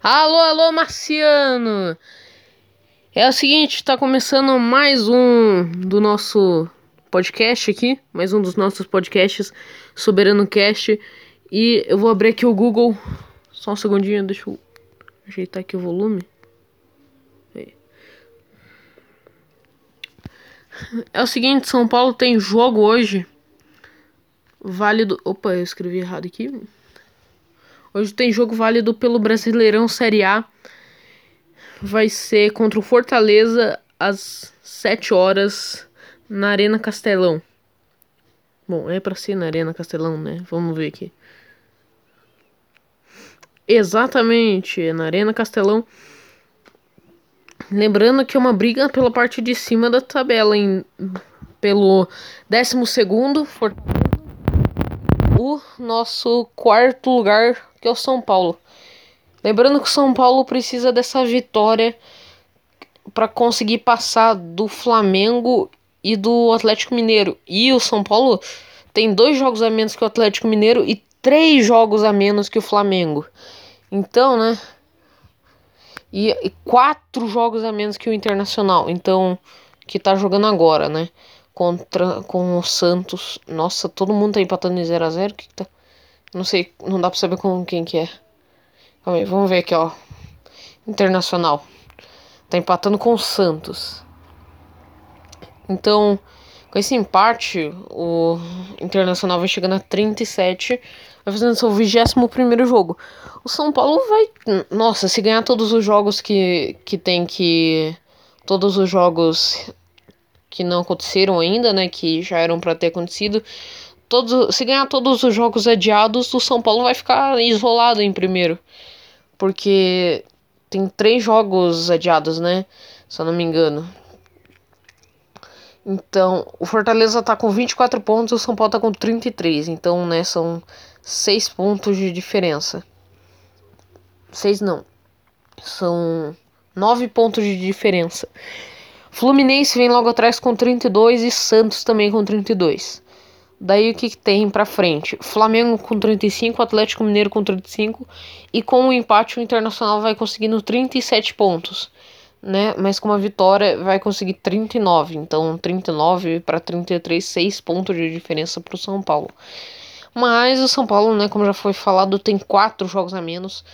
Alô, alô, Marciano! É o seguinte, tá começando mais um do nosso podcast aqui, mais um dos nossos podcasts, Soberano Cast, e eu vou abrir aqui o Google, só um segundinho, deixa eu ajeitar aqui o volume. É o seguinte, São Paulo tem jogo hoje, válido, opa, eu escrevi errado aqui, Hoje tem jogo válido pelo Brasileirão Série A. Vai ser contra o Fortaleza às 7 horas na Arena Castelão. Bom, é para ser na Arena Castelão, né? Vamos ver aqui. Exatamente, na Arena Castelão. Lembrando que é uma briga pela parte de cima da tabela, em, pelo 12 segundo Fortaleza nosso quarto lugar, que é o São Paulo. Lembrando que o São Paulo precisa dessa vitória para conseguir passar do Flamengo e do Atlético Mineiro. E o São Paulo tem dois jogos a menos que o Atlético Mineiro e três jogos a menos que o Flamengo. Então, né? E, e quatro jogos a menos que o Internacional. Então, que tá jogando agora, né? contra com o Santos. Nossa, todo mundo tá empatando em 0 a 0 que, que tá? Não sei, não dá pra saber com quem que é. Calma aí, vamos ver aqui, ó. Internacional. Tá empatando com o Santos. Então, com esse empate, o Internacional vai chegando a 37, vai fazendo seu 21 jogo. O São Paulo vai. Nossa, se ganhar todos os jogos que, que tem que. Todos os jogos que não aconteceram ainda, né, que já eram para ter acontecido. Se ganhar todos os jogos adiados, o São Paulo vai ficar isolado em primeiro. Porque tem três jogos adiados, né? Se eu não me engano. Então, o Fortaleza tá com 24 pontos, o São Paulo tá com 33. Então, né, são 6 pontos de diferença. 6 não. São 9 pontos de diferença. Fluminense vem logo atrás com 32 e Santos também com 32. Daí o que, que tem para frente? Flamengo com 35, Atlético Mineiro com 35 e com o empate o Internacional vai conseguindo 37 pontos, né? Mas com uma vitória vai conseguir 39, então 39 para 33, 6 pontos de diferença para o São Paulo. Mas o São Paulo, né, como já foi falado, tem quatro jogos a menos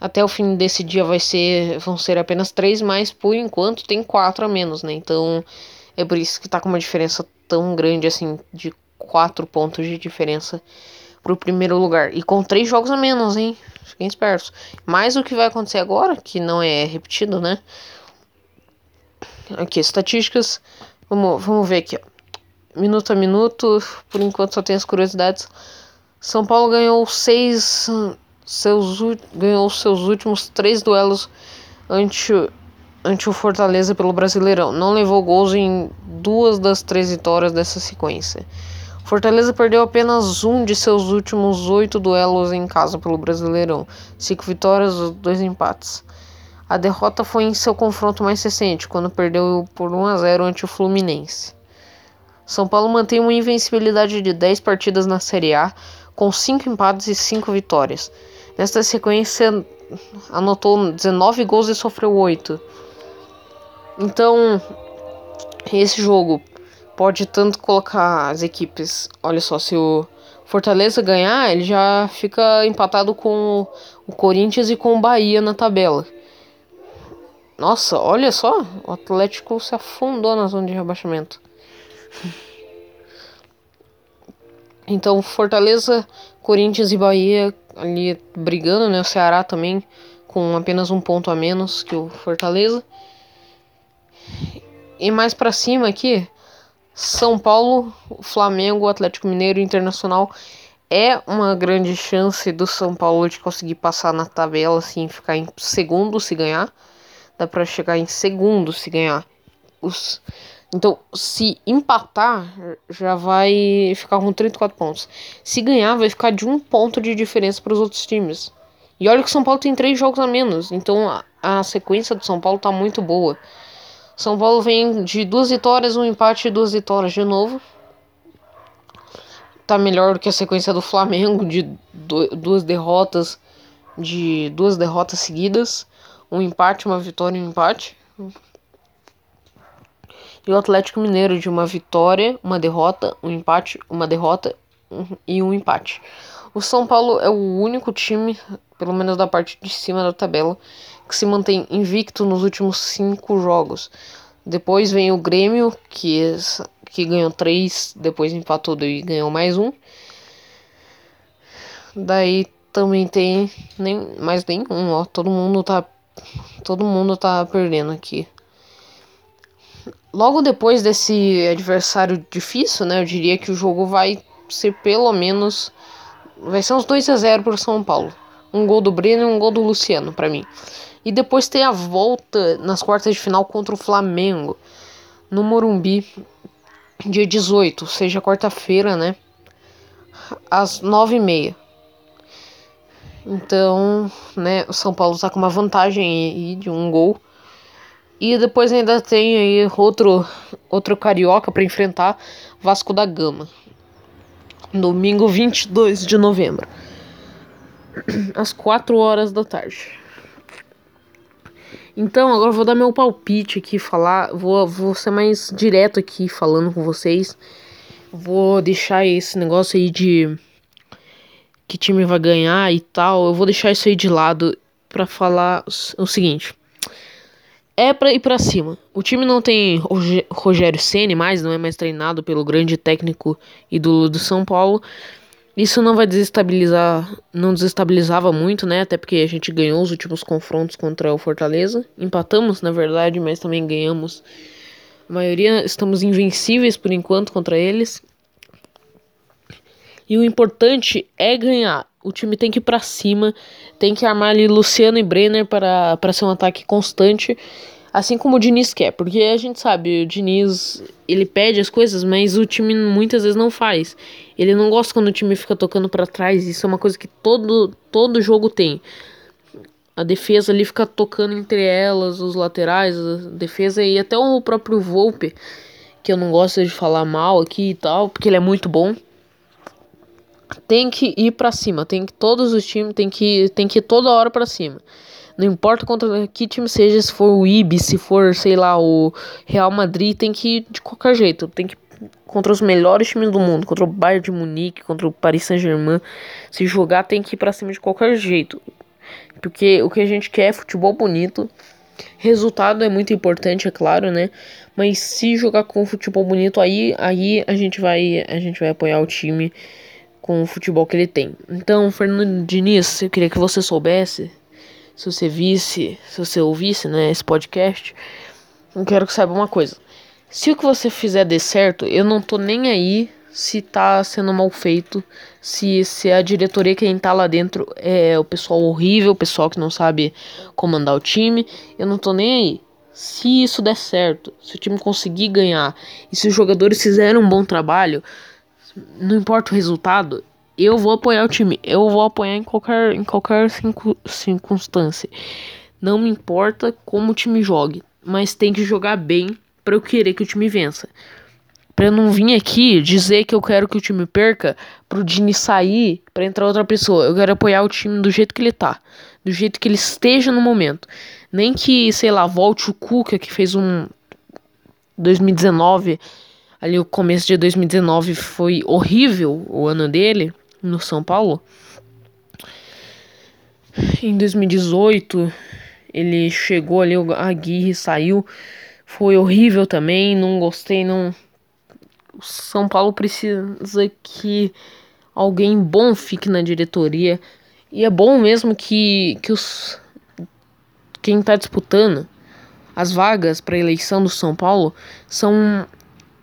até o fim desse dia vai ser, vão ser apenas três, mas por enquanto tem quatro a menos, né? Então é por isso que tá com uma diferença tão grande assim, de quatro pontos de diferença pro primeiro lugar. E com três jogos a menos, hein? Fiquem espertos. Mas o que vai acontecer agora, que não é repetido, né? Aqui, estatísticas. Vamos, vamos ver aqui, ó. Minuto a minuto, por enquanto só tem as curiosidades. São Paulo ganhou seis seus, ganhou seus últimos três duelos ante, ante o Fortaleza pelo Brasileirão. Não levou gols em duas das três vitórias dessa sequência. Fortaleza perdeu apenas um de seus últimos oito duelos em casa pelo Brasileirão, cinco vitórias, dois empates. A derrota foi em seu confronto mais recente, quando perdeu por 1 a 0 ante o Fluminense. São Paulo mantém uma invencibilidade de 10 partidas na Série A, com 5 empates e 5 vitórias. Nesta sequência, anotou 19 gols e sofreu 8. Então, esse jogo pode tanto colocar as equipes. Olha só, se o Fortaleza ganhar, ele já fica empatado com o Corinthians e com o Bahia na tabela. Nossa, olha só, o Atlético se afundou na zona de rebaixamento. Então, Fortaleza, Corinthians e Bahia ali brigando, né? O Ceará também com apenas um ponto a menos que o Fortaleza. E mais para cima aqui, São Paulo, Flamengo, Atlético Mineiro, Internacional é uma grande chance do São Paulo de conseguir passar na tabela assim, ficar em segundo se ganhar. Dá para chegar em segundo se ganhar. Os então, se empatar, já vai ficar com 34 pontos. Se ganhar, vai ficar de um ponto de diferença para os outros times. E olha que o São Paulo tem três jogos a menos. Então, a, a sequência do São Paulo tá muito boa. São Paulo vem de duas vitórias, um empate e duas vitórias de novo. Tá melhor do que a sequência do Flamengo, de duas derrotas de duas derrotas seguidas, um empate, uma vitória e um empate. E o Atlético Mineiro de uma vitória, uma derrota, um empate, uma derrota e um empate. O São Paulo é o único time, pelo menos da parte de cima da tabela, que se mantém invicto nos últimos cinco jogos. Depois vem o Grêmio, que, que ganhou três, depois empatou e ganhou mais um. Daí também tem nem mais nenhum, ó. Todo mundo tá todo mundo tá perdendo aqui. Logo depois desse adversário difícil, né? Eu diria que o jogo vai ser pelo menos vai ser uns 2 a 0 pro São Paulo. Um gol do Breno e um gol do Luciano para mim. E depois tem a volta nas quartas de final contra o Flamengo no Morumbi, dia 18, seja quarta-feira, né? Às 9h30. Então, né, o São Paulo tá com uma vantagem aí de um gol. E depois ainda tem aí outro, outro carioca para enfrentar Vasco da Gama. Domingo 22 de novembro. Às 4 horas da tarde. Então, agora vou dar meu palpite aqui, falar, vou, vou ser mais direto aqui falando com vocês. Vou deixar esse negócio aí de que time vai ganhar e tal, eu vou deixar isso aí de lado para falar o seguinte. É para ir para cima. O time não tem Rogério Ceni mais, não é mais treinado pelo grande técnico ídolo do São Paulo. Isso não vai desestabilizar, não desestabilizava muito, né? Até porque a gente ganhou os últimos confrontos contra o Fortaleza. Empatamos, na verdade, mas também ganhamos. A maioria estamos invencíveis por enquanto contra eles. E o importante é ganhar. O time tem que ir pra cima, tem que armar ali Luciano e Brenner para, para ser um ataque constante, assim como o Diniz quer, porque a gente sabe, o Diniz ele pede as coisas, mas o time muitas vezes não faz. Ele não gosta quando o time fica tocando para trás, isso é uma coisa que todo, todo jogo tem. A defesa ali fica tocando entre elas, os laterais, a defesa e até o próprio Volpe, que eu não gosto de falar mal aqui e tal, porque ele é muito bom tem que ir para cima, tem que todos os times tem que tem que ir toda hora para cima. Não importa contra que time seja, se for o Ibis, se for, sei lá, o Real Madrid, tem que ir de qualquer jeito, tem que contra os melhores times do mundo, contra o Bayern de Munique, contra o Paris Saint-Germain, se jogar tem que ir para cima de qualquer jeito. Porque o que a gente quer é futebol bonito. Resultado é muito importante, é claro, né? Mas se jogar com futebol bonito aí, aí a gente vai a gente vai apoiar o time com o futebol que ele tem. Então, Fernando Diniz, eu queria que você soubesse, se você visse, se você ouvisse, né, esse podcast, eu quero que saiba uma coisa. Se o que você fizer der certo, eu não tô nem aí se tá sendo mal feito, se, se a diretoria quem tá lá dentro é o pessoal horrível, o pessoal que não sabe comandar o time, eu não tô nem aí. Se isso der certo, se o time conseguir ganhar e se os jogadores fizerem um bom trabalho, não importa o resultado, eu vou apoiar o time. Eu vou apoiar em qualquer, em qualquer circunstância. Não me importa como o time jogue, mas tem que jogar bem para eu querer que o time vença. Pra eu não vir aqui dizer que eu quero que o time perca pro Dini sair para entrar outra pessoa. Eu quero apoiar o time do jeito que ele tá. Do jeito que ele esteja no momento. Nem que, sei lá, volte o Cuca que fez um 2019 ali o começo de 2019 foi horrível o ano dele no São Paulo. Em 2018 ele chegou ali, o Aguirre saiu, foi horrível também, não gostei, não. O São Paulo precisa que alguém bom fique na diretoria e é bom mesmo que que os quem está disputando as vagas para eleição do São Paulo são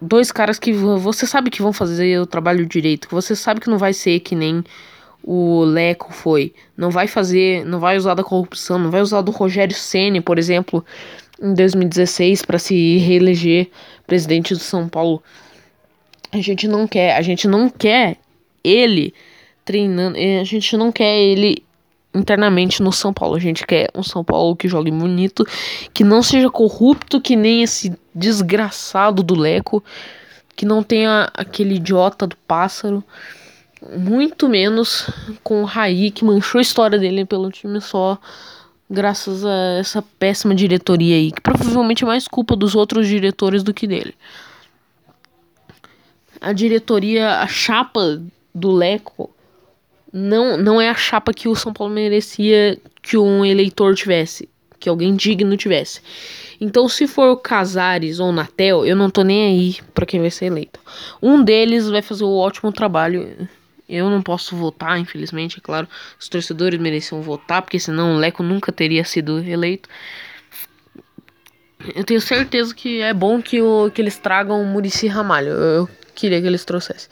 dois caras que você sabe que vão fazer o trabalho direito, que você sabe que não vai ser que nem o Leco foi, não vai fazer, não vai usar da corrupção, não vai usar do Rogério Ceni, por exemplo, em 2016 para se reeleger presidente do São Paulo. A gente não quer, a gente não quer ele treinando, a gente não quer ele internamente no São Paulo. A gente quer um São Paulo que jogue bonito, que não seja corrupto, que nem esse desgraçado do Leco, que não tenha aquele idiota do pássaro. muito menos com o Raí, que manchou a história dele pelo time só graças a essa péssima diretoria aí, que provavelmente é mais culpa dos outros diretores do que dele. A diretoria, a chapa do Leco não, não é a chapa que o São Paulo merecia que um eleitor tivesse, que alguém digno tivesse. Então, se for o Casares ou o Natel, eu não tô nem aí para quem vai ser eleito. Um deles vai fazer um ótimo trabalho. Eu não posso votar, infelizmente, é claro. Os torcedores mereciam votar, porque senão o Leco nunca teria sido eleito. Eu tenho certeza que é bom que, o, que eles tragam o Murici Ramalho. Eu queria que eles trouxessem.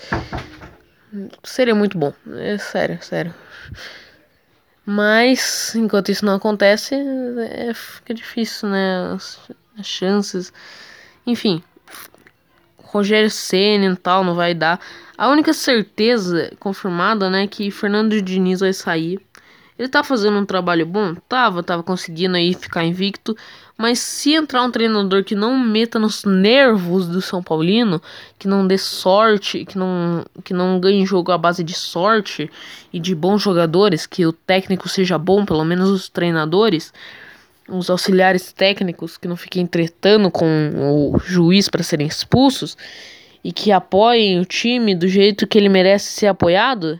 Seria muito bom. É sério, sério. Mas, enquanto isso não acontece, é, fica difícil, né? As, as chances. Enfim. Rogério Senna e tal, não vai dar. A única certeza confirmada, né, que Fernando Diniz vai sair. Ele tá fazendo um trabalho bom? Tava, tava conseguindo aí ficar invicto. Mas se entrar um treinador que não meta nos nervos do São Paulino, que não dê sorte, que não, que não ganhe jogo à base de sorte e de bons jogadores, que o técnico seja bom, pelo menos os treinadores, os auxiliares técnicos que não fiquem tretando com o juiz para serem expulsos e que apoiem o time do jeito que ele merece ser apoiado,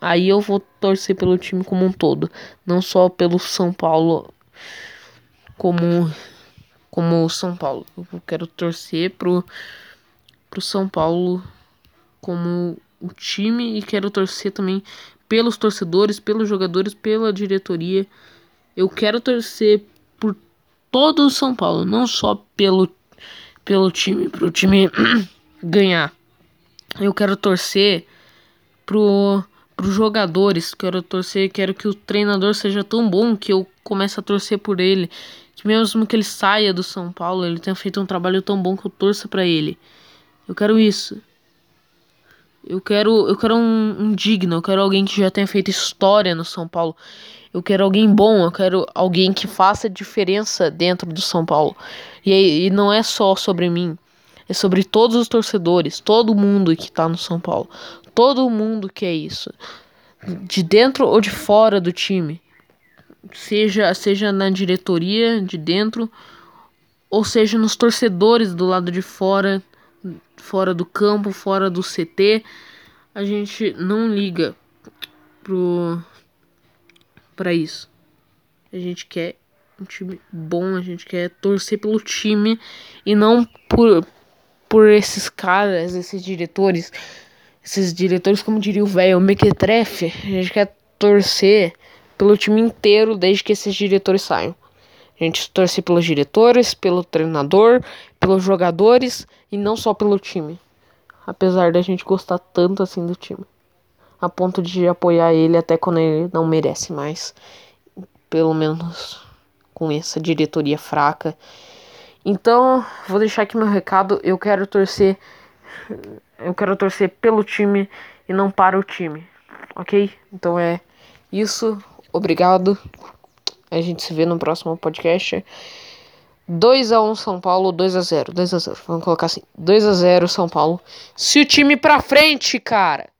aí eu vou torcer pelo time como um todo, não só pelo São Paulo como como o São Paulo. Eu quero torcer pro pro São Paulo como o time e quero torcer também pelos torcedores, pelos jogadores, pela diretoria. Eu quero torcer por todo o São Paulo, não só pelo pelo time, pro time ganhar. Eu quero torcer pro os jogadores, quero torcer, quero que o treinador seja tão bom que eu comece a torcer por ele, que mesmo que ele saia do São Paulo, ele tenha feito um trabalho tão bom que eu torça para ele. Eu quero isso. Eu quero, eu quero um, um digno, eu quero alguém que já tenha feito história no São Paulo. Eu quero alguém bom, eu quero alguém que faça diferença dentro do São Paulo. E, e não é só sobre mim, é sobre todos os torcedores, todo mundo que tá no São Paulo. Todo mundo quer isso. De dentro ou de fora do time. Seja, seja na diretoria de dentro ou seja nos torcedores do lado de fora, fora do campo, fora do CT. A gente não liga pro para isso. A gente quer um time bom, a gente quer torcer pelo time e não por por esses caras, esses diretores esses diretores, como diria o velho Mequetrefe, a gente quer torcer pelo time inteiro desde que esses diretores saiam. A gente torce pelos diretores, pelo treinador, pelos jogadores e não só pelo time. Apesar da gente gostar tanto assim do time. A ponto de apoiar ele até quando ele não merece mais. Pelo menos com essa diretoria fraca. Então, vou deixar aqui meu recado. Eu quero torcer eu quero torcer pelo time e não para o time, ok? Então é isso. Obrigado. A gente se vê no próximo podcast. 2 a 1 São Paulo, 2 a 0, 2 a 0. Vamos colocar assim, 2 a 0 São Paulo. Se o time pra frente, cara.